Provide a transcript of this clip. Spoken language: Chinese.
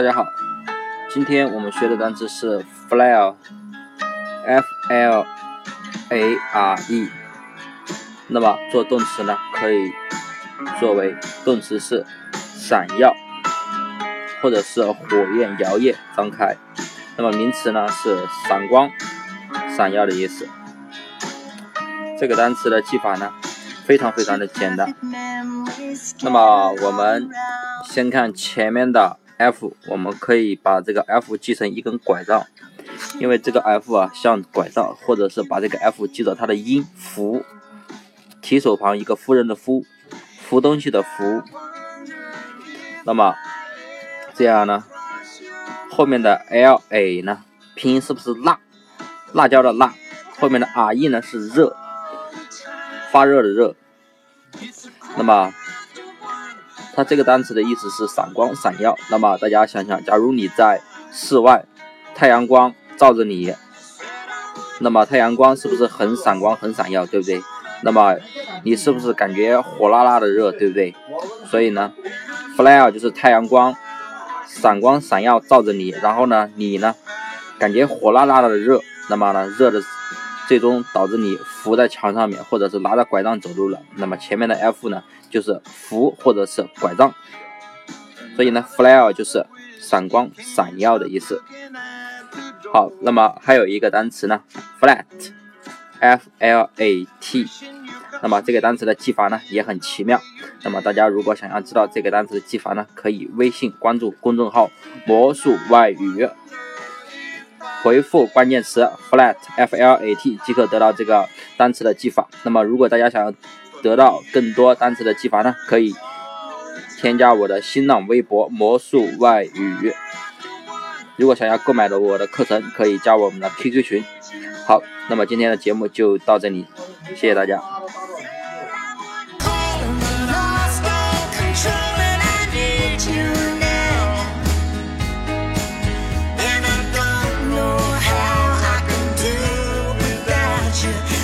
大家好，今天我们学的单词是 flare，f l a r e。那么做动词呢，可以作为动词是闪耀，或者是火焰摇曳张开。那么名词呢是闪光、闪耀的意思。这个单词的记法呢，非常非常的简单。那么我们先看前面的。F，我们可以把这个 F 记成一根拐杖，因为这个 F 啊像拐杖，或者是把这个 F 记着它的音符，提手旁一个夫人的夫，扶东西的扶。那么这样呢，后面的 L A 呢，拼音是不是辣？辣椒的辣，后面的 R E 呢是热，发热的热。那么。它这个单词的意思是闪光、闪耀。那么大家想想，假如你在室外，太阳光照着你，那么太阳光是不是很闪光、很闪耀，对不对？那么你是不是感觉火辣辣的热，对不对？所以呢，flare 就是太阳光，闪光、闪耀照着你，然后呢，你呢，感觉火辣辣的热，那么呢，热的。最终导致你扶在墙上面，或者是拿着拐杖走路了。那么前面的 F 呢，就是扶或者是拐杖。所以呢，flare 就是闪光、闪耀的意思。好，那么还有一个单词呢，flat，f l a t。那么这个单词的记法呢也很奇妙。那么大家如果想要知道这个单词的记法呢，可以微信关注公众号“魔术外语”。回复关键词 flat f l a t 即可得到这个单词的记法。那么，如果大家想要得到更多单词的记法呢，可以添加我的新浪微博魔术外语。如果想要购买的我的课程，可以加我们的 QQ 群。好，那么今天的节目就到这里，谢谢大家。you.